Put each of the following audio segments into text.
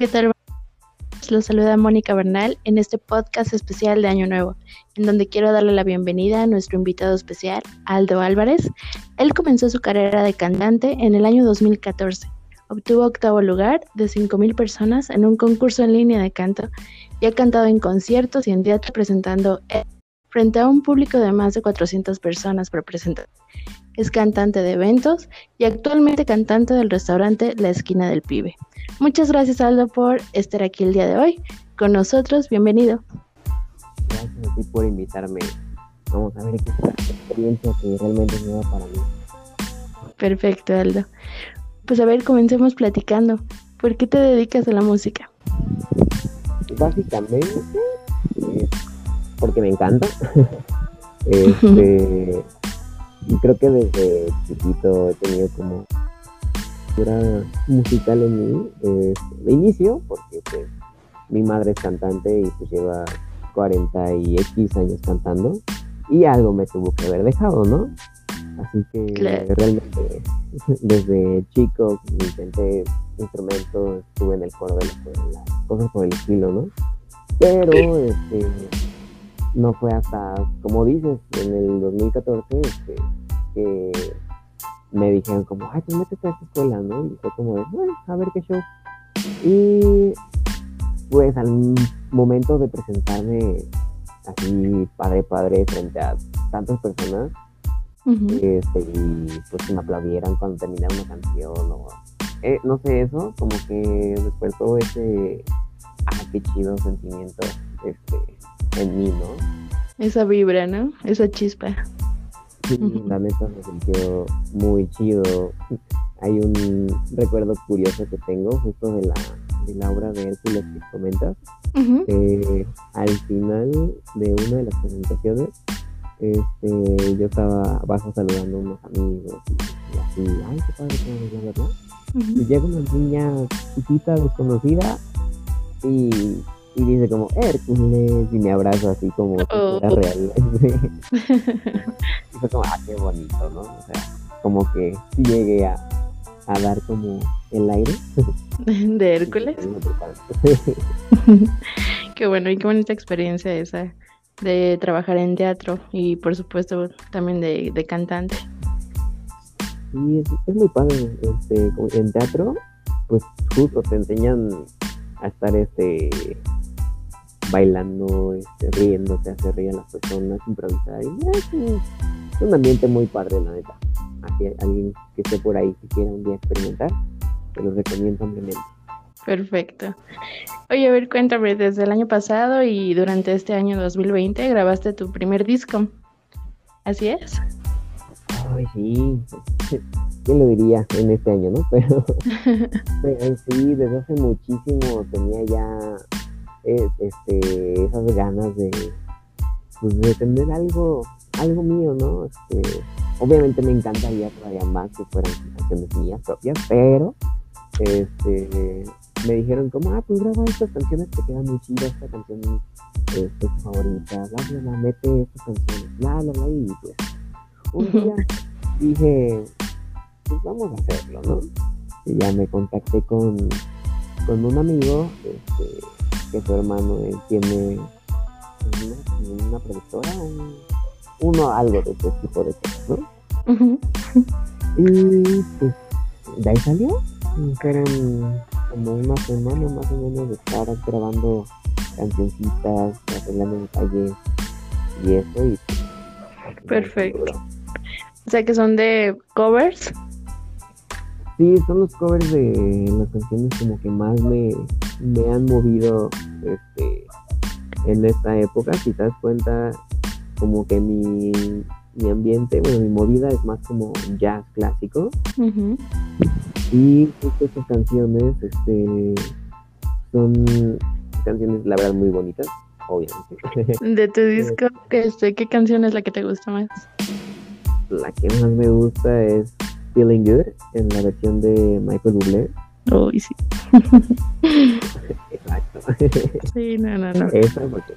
¿Qué tal? Los saluda Mónica Bernal en este podcast especial de Año Nuevo, en donde quiero darle la bienvenida a nuestro invitado especial, Aldo Álvarez. Él comenzó su carrera de cantante en el año 2014. Obtuvo octavo lugar de 5.000 personas en un concurso en línea de canto y ha cantado en conciertos y en teatro presentando frente a un público de más de 400 personas por presentar. Es cantante de eventos y actualmente cantante del restaurante La Esquina del Pibe. Muchas gracias Aldo por estar aquí el día de hoy con nosotros. Bienvenido. Gracias a ti por invitarme. Vamos a ver qué experiencia que realmente es nueva para mí. Perfecto, Aldo. Pues a ver, comencemos platicando. ¿Por qué te dedicas a la música? Básicamente, eh, porque me encanta. este, y creo que desde chiquito he tenido como cultura musical en mí eh, de inicio, porque pues mi madre es cantante y pues lleva 40 y X años cantando y algo me tuvo que haber dejado, ¿no? Así que realmente desde chico intenté instrumentos, estuve en el coro de la escuela, cosas por el estilo, ¿no? Pero este, no fue hasta, como dices, en el 2014 este, que me dijeron como, ay, pues métete a esta escuela, ¿no? Y fue como de, bueno, a ver qué show. Y pues al momento de presentarme así padre padre frente a tantas personas, este, y pues que me aplaudieran cuando terminara una canción o eh, no sé eso, como que despertó ese ah qué chido sentimiento este en mí, ¿no? Esa vibra, ¿no? Esa chispa. Sí, la neta me sintió muy chido. Hay un recuerdo curioso que tengo justo de la, de la obra de Hércules que comentas. eh, al final de una de las presentaciones, este, yo estaba abajo saludando a unos amigos y, así, ay, qué padre, qué bla, Y llega una niña chiquita, desconocida, y, y dice como, Hércules, y me abraza así como si fuera Oh. real. y fue como, ah, qué bonito, ¿no? O sea, como que llegué a, a dar como el aire. De Hércules. Qué bueno y qué bonita experiencia esa de trabajar en teatro y por supuesto también de, de cantante. Sí, es, es muy padre. Este, en teatro, pues justo te enseñan a estar este bailando, este, riéndote, hacer reír a las personas, improvisar. Y es un, es un ambiente muy padre, la neta. Así alguien que esté por ahí que quiera un día experimentar, te lo recomiendo ampliamente. Perfecto. Oye, a ver, cuéntame, desde el año pasado y durante este año 2020 grabaste tu primer disco. ¿Así es? Ay, sí. ¿Quién lo diría en este año, no? Pero, pero sí, desde hace muchísimo tenía ya eh, este, esas ganas de, pues, de tener algo, algo mío, ¿no? Este, obviamente me encantaría todavía más que fueran canciones mías propias, pero este, me dijeron como, ah, pues graba estas canciones, te queda muy chida esta canción es tu favorita, bla, bla, bla, mete estas canciones, bla, bla, bla, y pues un día dije, pues vamos a hacerlo, ¿no? Y ya me contacté con, con un amigo, este, que su hermano tiene una, una productora, un- uno algo de este tipo de cosas, ¿no? Y pues de ahí salió. Fueron como una semana más o menos de estar grabando cancioncitas, arreglando detalles y eso. Y, pues, Perfecto. O sea que son de covers. Sí, son los covers de las canciones como que más me, me han movido este, en esta época. Si te das cuenta, como que mi, mi ambiente, bueno, mi movida es más como jazz clásico. Y justo estas canciones este, son canciones, la verdad, muy bonitas, obviamente. De tu disco, ¿qué, este, ¿qué canción es la que te gusta más? la que más me gusta es Feeling Good, en la versión de Michael Bublé. Uy, sí. Exacto. Sí, no, no, no. Esa porque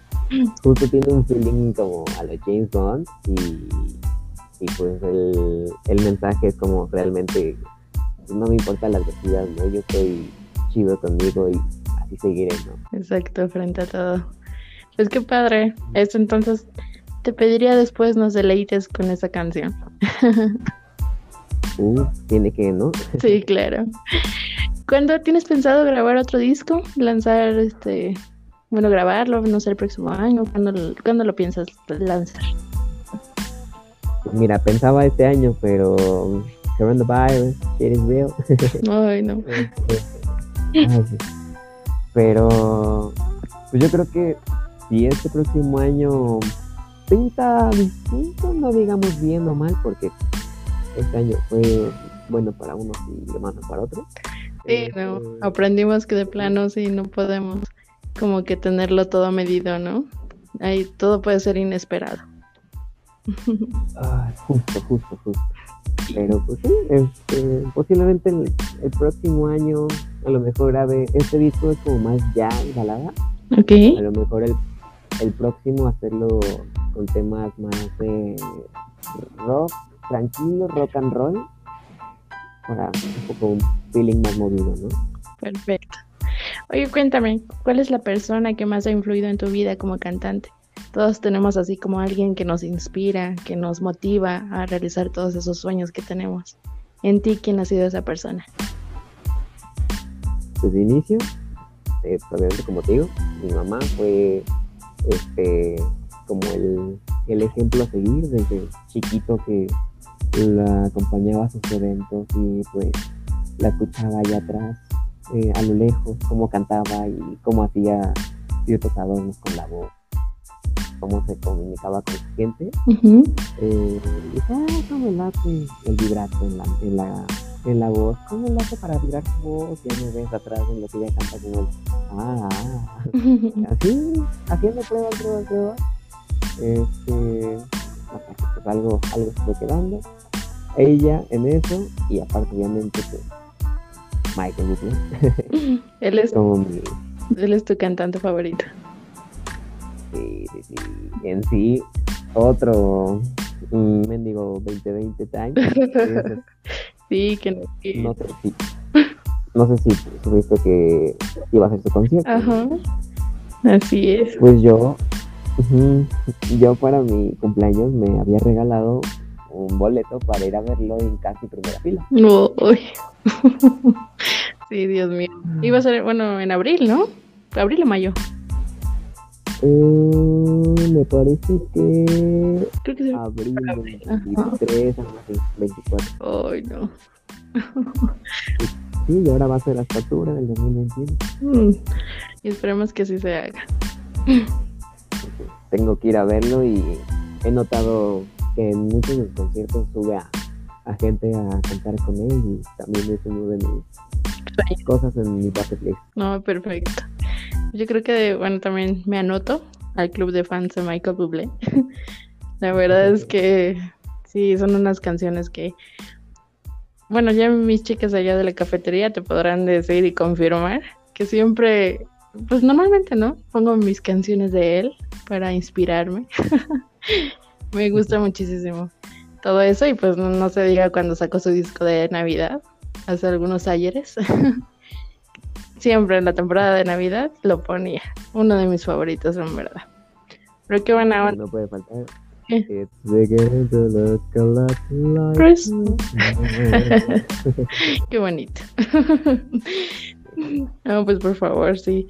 justo tiene un feeling como a la James Bond y, y pues el, el mensaje es como realmente no me importa la adversidad, ¿no? Yo estoy chido conmigo y así seguiré, ¿no? Exacto, frente a todo. Pues qué padre. Esto entonces te pediría después nos deleites con esa canción. Uh, tiene que, ¿no? Sí, claro. ¿Cuándo tienes pensado grabar otro disco? ¿Lanzar este, bueno, grabarlo, no sé, el próximo año? ¿Cuándo, ¿cuándo lo piensas lanzar? Mira, pensaba este año, pero coronavirus, it is real. Ay, no. Ay, sí. Pero, pues yo creo que si este próximo año pinta distinto, no digamos bien o mal, porque este año fue bueno para unos y malo para otros. Sí, no, aprendimos que de plano sí no podemos como que tenerlo todo medido, ¿no? Ahí todo puede ser inesperado. Ah, justo, justo, justo. Pero pues sí, este, posiblemente el, el, próximo año a lo mejor grabe, este disco es como más ya balada. Ok. A lo mejor el, el próximo hacerlo con temas más de rock, tranquilo, rock and roll, para un poco un feeling más movido, ¿no? Perfecto. Oye, cuéntame, ¿cuál es la persona que más ha influido en tu vida como cantante? Todos tenemos así como alguien que nos inspira, que nos motiva a realizar todos esos sueños que tenemos. En ti, ¿quién ha sido esa persona? Pues de inicio, eh, obviamente como te digo, mi mamá fue este como el, el ejemplo a seguir desde chiquito que la acompañaba a sus eventos y pues la escuchaba allá atrás, eh, a lo lejos, cómo cantaba y cómo hacía ciertos adornos con la voz, cómo se comunicaba con la gente. Ujú. Eh, y ah, cómo le hace el vibrato en la, en la, en la voz, cómo le hace para vibrar su voz, ya me ves atrás en lo que ella canta como el, ah, ah, así, haciendo pruebas, pruebas, pruebas. Este, hasta que pues algo, algo se fue quedando. Ella en eso, y aparte obviamente pues Michael Bublé, él, es, como mi, él es tu cantante favorito. sí, sí, sí, en sí, otro mm, mendigo 2020 time. Sí, que no. que- No sé si, no sé si supiste que iba a hacer su concierto. Ajá. Así es. Pues yo, yo para mi cumpleaños me había regalado un boleto para ir a verlo en casi primera fila. No. Sí, Dios mío. Iba a ser, bueno, en abril, ¿no? Abril o mayo. Eh, me parece que Creo que es abril Abril, ajá. 23, algo así, 24. Ay, no. Sí, y ahora va a ser hasta octubre del 2021. Mm. Y esperemos que así se haga. Tengo que ir a verlo y he notado que en muchos de los conciertos sube a, a gente a cantar con él y también es uno de mis cosas en mi bucket list. No, perfecto. Yo creo que, bueno, también me anoto al club de fans de Michael Bublé. La verdad es que sí, son unas canciones que, bueno, ya mis chicas allá de la cafetería te podrán decir y confirmar que siempre, pues normalmente, ¿no? Pongo mis canciones de él para inspirarme. me gusta muchísimo todo eso y pues no, no se diga cuando sacó su disco de Navidad hace algunos ayeres. Siempre en la temporada de Navidad lo ponía. Uno de mis favoritos, en verdad. Pero qué buena onda. No puede faltar. ¿Qué? Qué bonito. no, pues por favor, sí.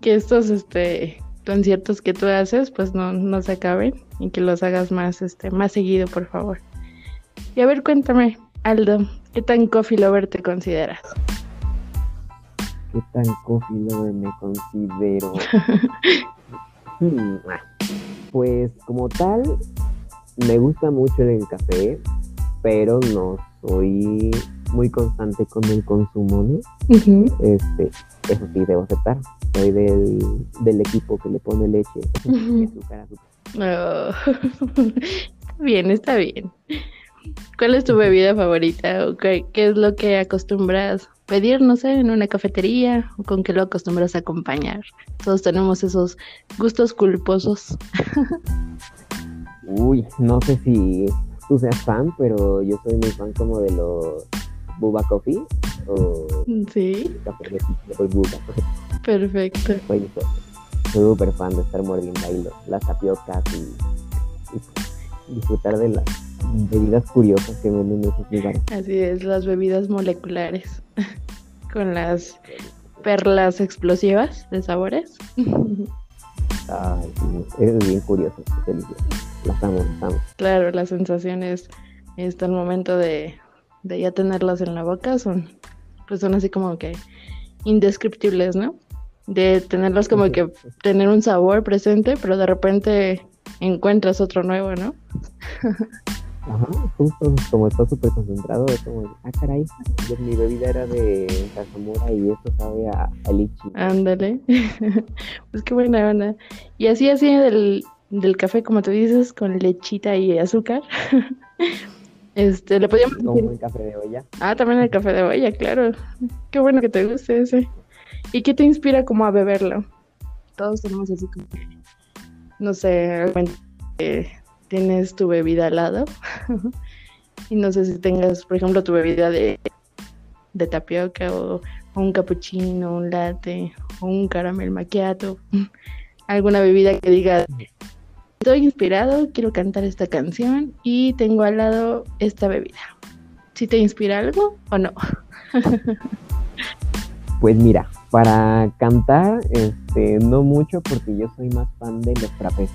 Que estos este conciertos que tú haces, pues no, no se acaben y que los hagas más, este, más seguido, por favor. Y a ver, cuéntame, Aldo, ¿qué tan coffee lover te consideras? ¿Qué tan coffee lover me considero? Hmm, ah, Pues como tal, me gusta mucho el café, pero no soy muy constante con el consumo, ¿no? Este, eso sí, debo aceptar. Soy del, del equipo que le pone leche azúcar, azúcar. Oh, bien, está bien. ¿Cuál es tu bebida favorita? ¿O qué, qué es lo que acostumbras pedir, no sé, en una cafetería? ¿O con qué lo acostumbras a acompañar? Todos tenemos esos gustos culposos. Uy, no sé si tú seas fan, pero yo soy muy fan como de los Buba Coffee o Sí. café de de Buba. Perfecto. Soy súper fan de estar mordiendo ahí las tapiocas y, y disfrutar de las bebidas curiosas que venden en esos lugares. Así es, las bebidas moleculares con las perlas explosivas de sabores. Ay, es bien curioso, es delicioso. Las amo, las amo. Claro, las sensaciones hasta el momento de, de ya tenerlas en la boca son, pues son así como que indescriptibles, ¿no? De tenerlas como que tener un sabor presente, pero de repente encuentras otro nuevo, ¿no? Ajá, justo como está súper concentrado, es como, ah, caray, mi bebida era de Casamora y esto sabe a, a lichi. Ándale, pues qué buena onda. Y así, así del, del café, como tú dices, con lechita y azúcar. este, le podíamos Como el café de olla. Ah, también el café de olla, claro. Qué bueno que te guste ese. ¿Y qué te inspira como a beberlo? Todos tenemos así como, no sé, eh, tienes tu bebida al lado. y no sé si tengas, por ejemplo, tu bebida de, de tapioca o, un cappuccino, un latte o un caramel macchiato. Alguna bebida que diga, estoy inspirado, quiero cantar esta canción y tengo al lado esta bebida. ¿Si te inspira algo o no? pues mira, para cantar, este, no mucho porque yo soy más fan de los frappés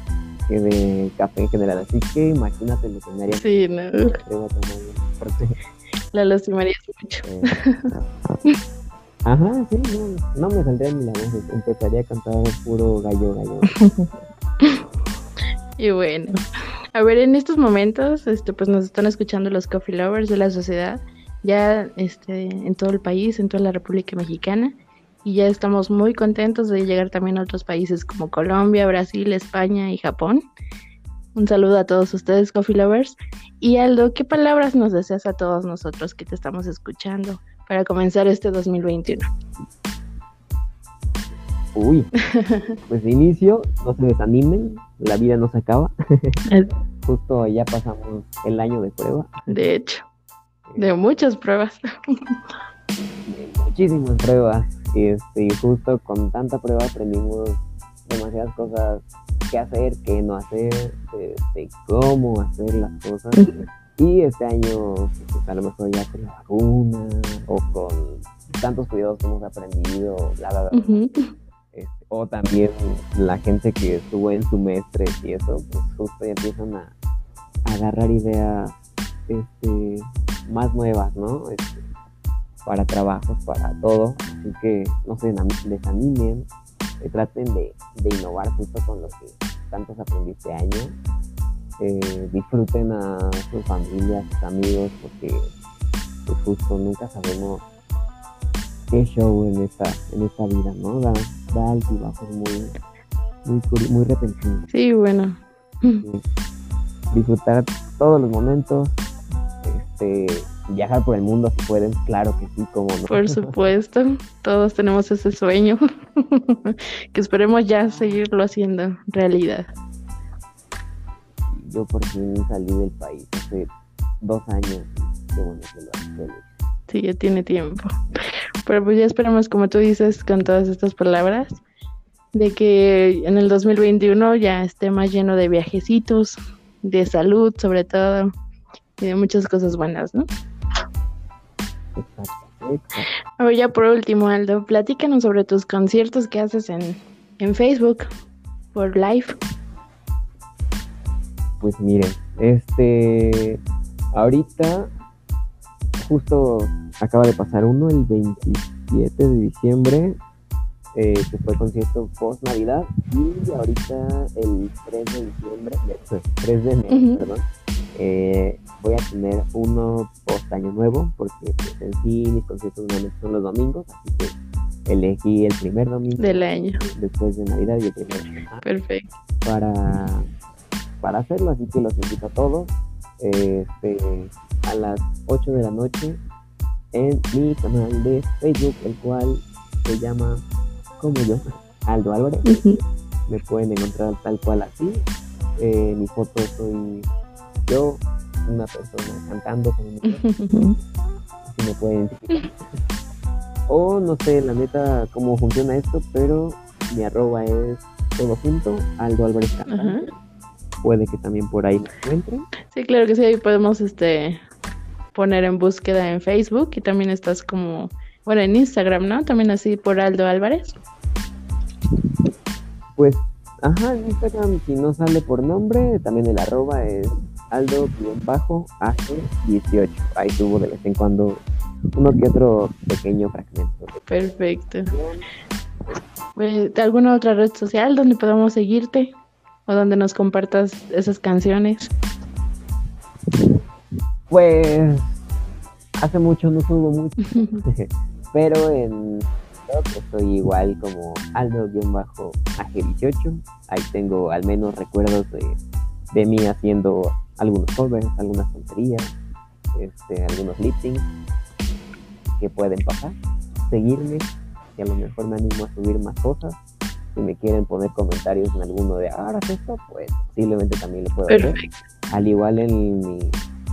de café en general. Así que imagínate lo que me haría. Sí, no. La lastimarías mucho. Eh, ajá, sí, no, no me saldría ni la voz. Empezaría a cantar puro gallo, gallo. y bueno, a ver, en estos momentos, este, pues nos están escuchando los coffee lovers de la sociedad, ya este, en todo el país, en toda la República Mexicana y ya estamos muy contentos de llegar también a otros países como Colombia, Brasil, España y Japón. Un saludo a todos ustedes, Coffee Lovers. Y Aldo, ¿qué palabras nos deseas a todos nosotros que te estamos escuchando para comenzar este 2021? Uy, pues de inicio, no se desanimen, la vida no se acaba. Justo ya pasamos el año de prueba. De hecho, de muchas pruebas. De muchísimas pruebas este, y justo con tanta prueba aprendimos demasiadas cosas qué hacer, qué no hacer, este, cómo hacer las cosas. Y este año, pues, a lo mejor ya con la vacuna o con tantos cuidados que hemos aprendido, la verdad. Este, o también la gente que estuvo en su semestre y eso, pues justo ya empiezan a, agarrar ideas este, más nuevas, ¿no? Este, para trabajos, para todo. Así que no se desanimen, eh, traten de, innovar justo con lo que tantos aprendí este año. Eh, disfruten a sus familias, sus amigos, porque pues, justo nunca sabemos qué show en esta, en esta vida, ¿no? Da, da altibajos muy, muy, muy repentinos. Sí, bueno. disfrutar todos los momentos, este, viajar por el mundo si pueden, claro que sí, como no. Por supuesto, todos tenemos ese sueño, que esperemos ya seguirlo haciendo realidad. Yo por fin salí del país hace dos años, qué bueno que lo Sí, ya tiene tiempo. Pero pues ya esperemos, como tú dices, con todas estas palabras, de que en el 2021 ya esté más lleno de viajecitos, de salud sobre todo, y de muchas cosas buenas, ¿no? A ver, ya por último, Aldo, platícanos sobre tus conciertos que haces en, en Facebook, por live. Pues miren, este, ahorita justo acaba de pasar uno el 27 de diciembre, eh, que fue concierto post Navidad, y ahorita el 3 de diciembre, 3 de enero, perdón, eh, voy a tener uno post año nuevo, porque pues, en sí mis conciertos normalmente son los domingos, así que elegí el primer domingo del año. después de Navidad y el primer perfecto. Para para hacerlo así que los invito a todos. Este, a las 8 de la noche en mi canal de Facebook el cual se llama como yo Aldo Álvarez. Me pueden encontrar tal cual así. Eh, mi foto soy yo, una persona cantando con un me pueden identificar. O no sé, la neta, cómo funciona esto, pero mi arroba es todo junto, Aldo Álvarez Puede que también por ahí me encuentren. Sí, claro que sí, ahí podemos este poner en búsqueda en Facebook y también estás como, bueno, en Instagram, ¿no? También así por Aldo Álvarez. Pues, ajá, en Instagram si no sale por nombre, también el arroba es Aldo-AG18. Ahí subo de vez en cuando uno que otro pequeño fragmento. Perfecto. Pues, ¿Alguna otra red social donde podamos seguirte? ¿O donde nos compartas esas canciones? Pues hace mucho no subo mucho, pero en estoy igual como Aldo-AG18. Ahí tengo al menos recuerdos de, de mí haciendo algunos covers, algunas tonterías, este, algunos lip que pueden pasar. Seguirme, que a lo mejor me animo a subir más cosas. Si me quieren poner comentarios en alguno de ahora esto, pues posiblemente también lo puedo hacer. Al igual en mi,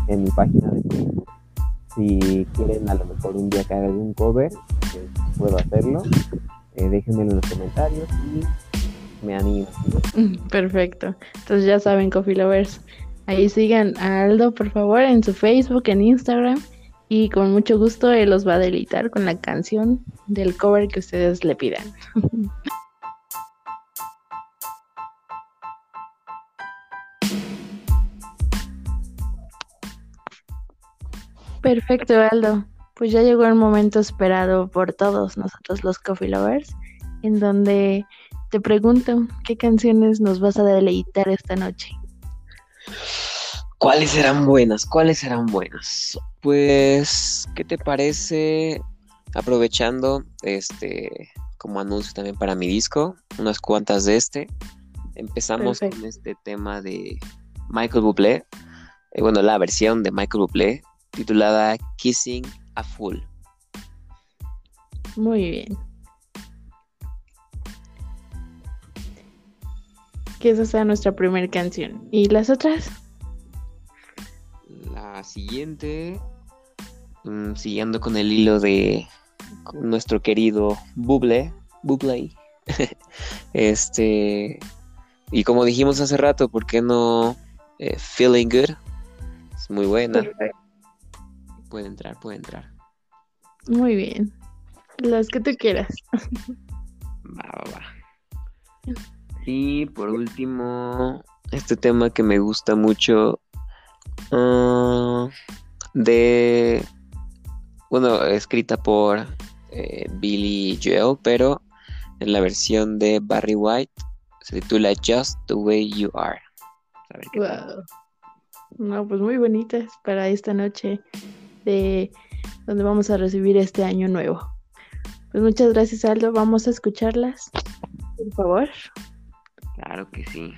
en mi página de Facebook. Si quieren a lo mejor un día que haga algún cover, pues, puedo hacerlo. Eh, déjenmelo en los comentarios y me animo. Perfecto. Entonces ya saben, Coffee Lovers. Ahí sigan a Aldo, por favor, en su Facebook, en Instagram. Y con mucho gusto él los va a deleitar con la canción del cover que ustedes le pidan. Perfecto, Aldo. Pues ya llegó el momento esperado por todos nosotros los Coffee Lovers, en donde te pregunto, ¿qué canciones nos vas a deleitar esta noche? ¿Cuáles serán buenas? ¿Cuáles serán buenas? Pues, ¿qué te parece? Aprovechando este como anuncio también para mi disco, unas cuantas de este. Empezamos con este tema de Michael Bublé, eh, bueno, la versión de Michael Bublé titulada Kissing a Fool. Muy bien. Que esa sea nuestra primera canción. ¿Y las otras? siguiente, mm, siguiendo con el hilo de nuestro querido Buble, Buble, este, y como dijimos hace rato, ¿por qué no eh, Feeling Good? Es muy buena. Puede entrar, puede entrar. Muy bien. Las que tú quieras. Va, va, va. Y por último, este tema que me gusta mucho Ah, de. Bueno, escrita por eh, Billy Joel, pero en la versión de Barry White se titula Just the Way You Are. wow. No, pues muy bonitas para esta noche de donde vamos a recibir este año nuevo. Pues muchas gracias, Aldo. Vamos a escucharlas, por favor. Claro que sí.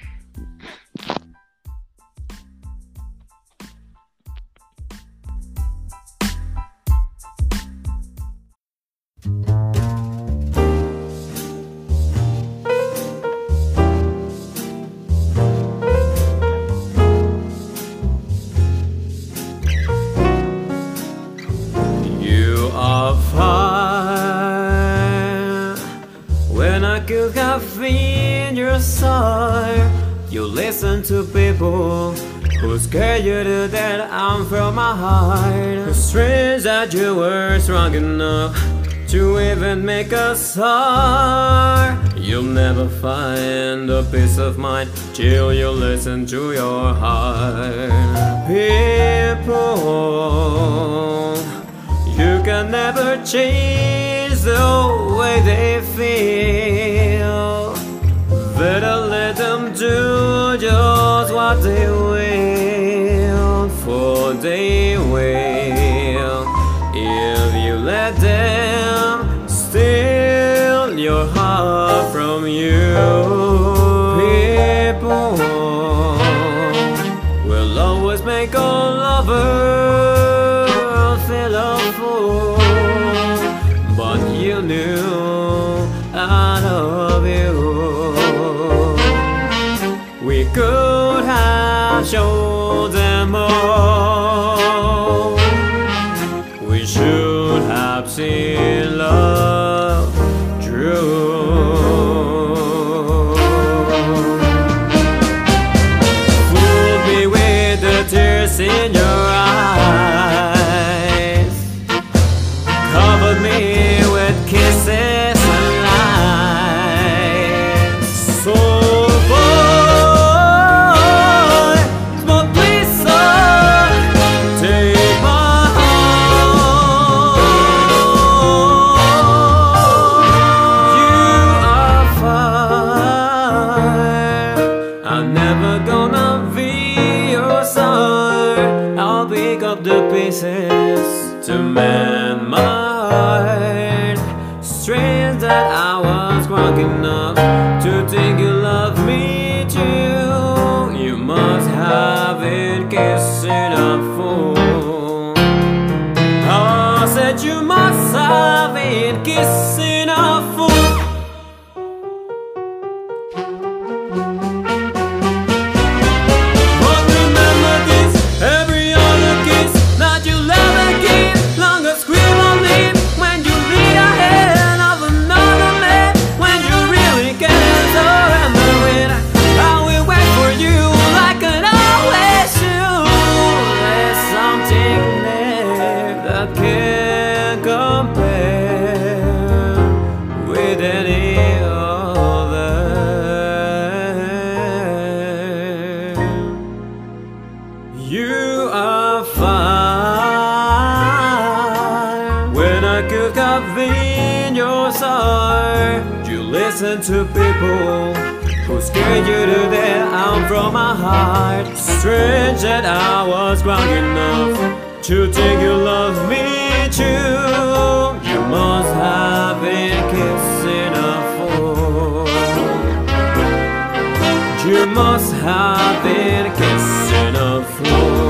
You have in your soul You listen to people who scare you to death. I'm from my heart. It's strange that you were strong enough to even make a start. You'll never find a peace of mind till you listen to your heart. People, you can never change the way they feel. They will, for they will. If you let them steal your heart from you, people will always make a lover feel a fool. But you knew I have aquecer. strange that I was ground enough to think you love me too. You must have been kissing a fool. You must have been kissing a fool.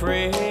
afraid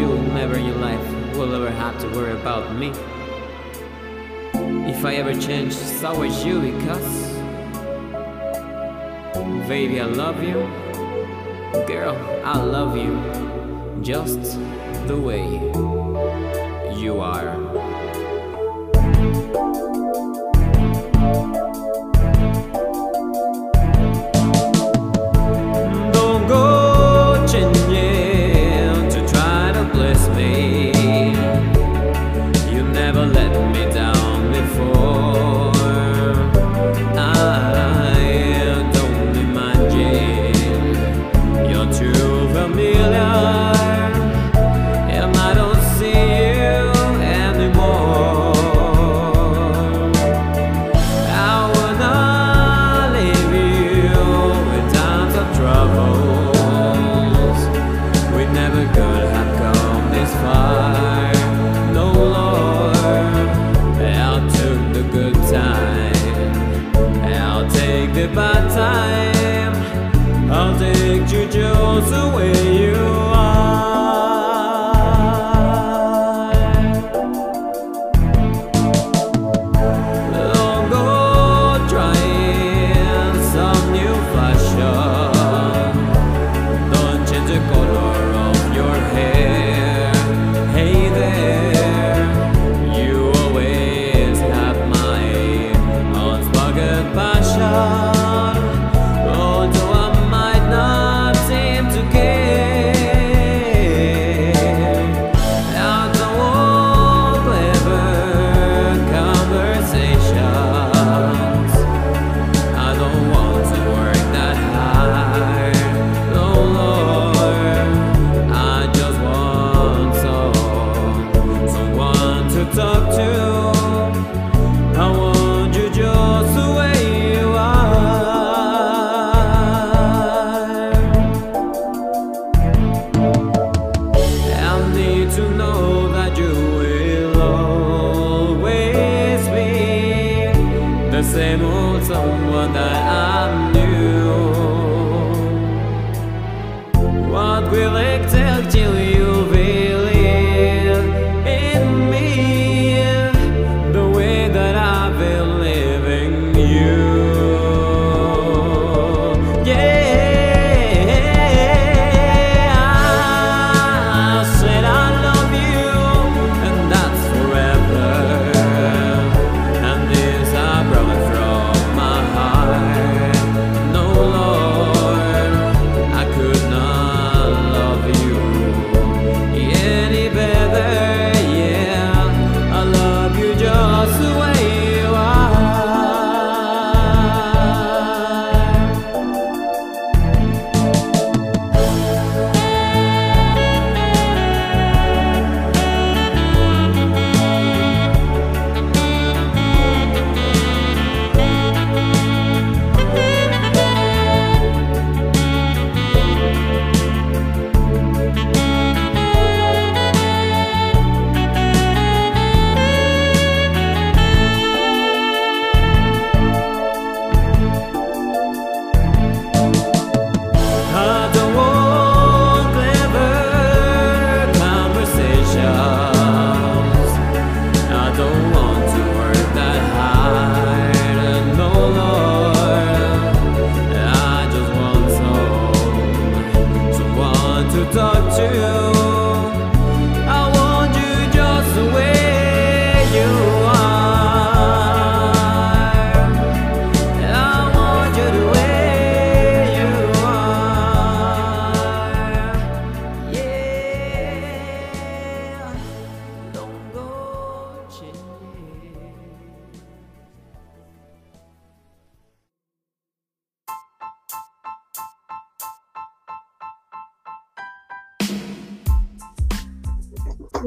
you never in your life will ever have to worry about me. If I ever change, so is you because. Baby, I love you. Girl, I love you. Just the way you are.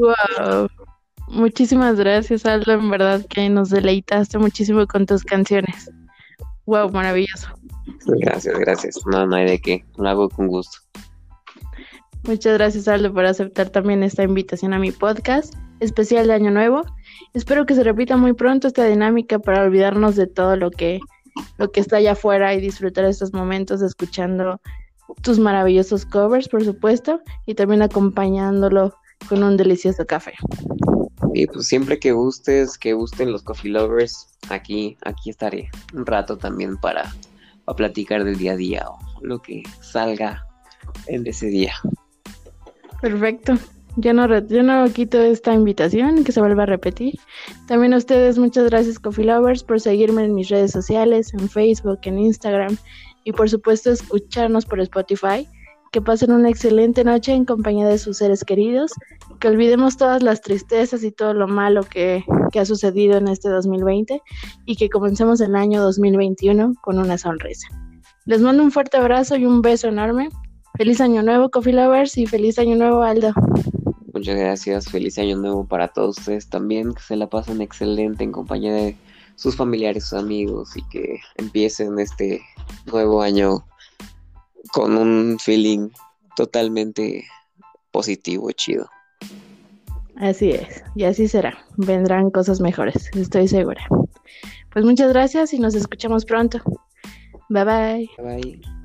Wow. Muchísimas gracias, Aldo. En verdad que nos deleitaste muchísimo con tus canciones. Wow, maravilloso. Gracias, gracias. No, no hay de qué. Lo hago con gusto. Muchas gracias, Aldo, por aceptar también esta invitación a mi podcast, especial de Año Nuevo. Espero que se repita muy pronto esta dinámica para olvidarnos de todo lo que, lo que está allá afuera y disfrutar estos momentos escuchando tus maravillosos covers, por supuesto, y también acompañándolo con un delicioso café. Y pues siempre que gustes, que gusten los coffee lovers, aquí, aquí estaré un rato también para, para platicar del día a día o lo que salga en ese día. Perfecto. Yo no, yo no quito esta invitación, que se vuelva a repetir. También a ustedes, muchas gracias Coffee Lovers por seguirme en mis redes sociales, en Facebook, en Instagram y por supuesto escucharnos por Spotify. Que pasen una excelente noche en compañía de sus seres queridos, que olvidemos todas las tristezas y todo lo malo que, ha sucedido en este 2020 y que comencemos el año 2021 con una sonrisa. Les mando un fuerte abrazo y un beso enorme. Feliz año nuevo, Coffee Lovers, y feliz año nuevo, Aldo. Muchas gracias, feliz año nuevo para todos ustedes también, que se la pasen excelente en compañía de sus familiares, sus amigos y que empiecen este nuevo año con un feeling totalmente positivo, chido. Así es, y así será. Vendrán cosas mejores, estoy segura. Pues muchas gracias y nos escuchamos pronto. Bye bye. Bye bye.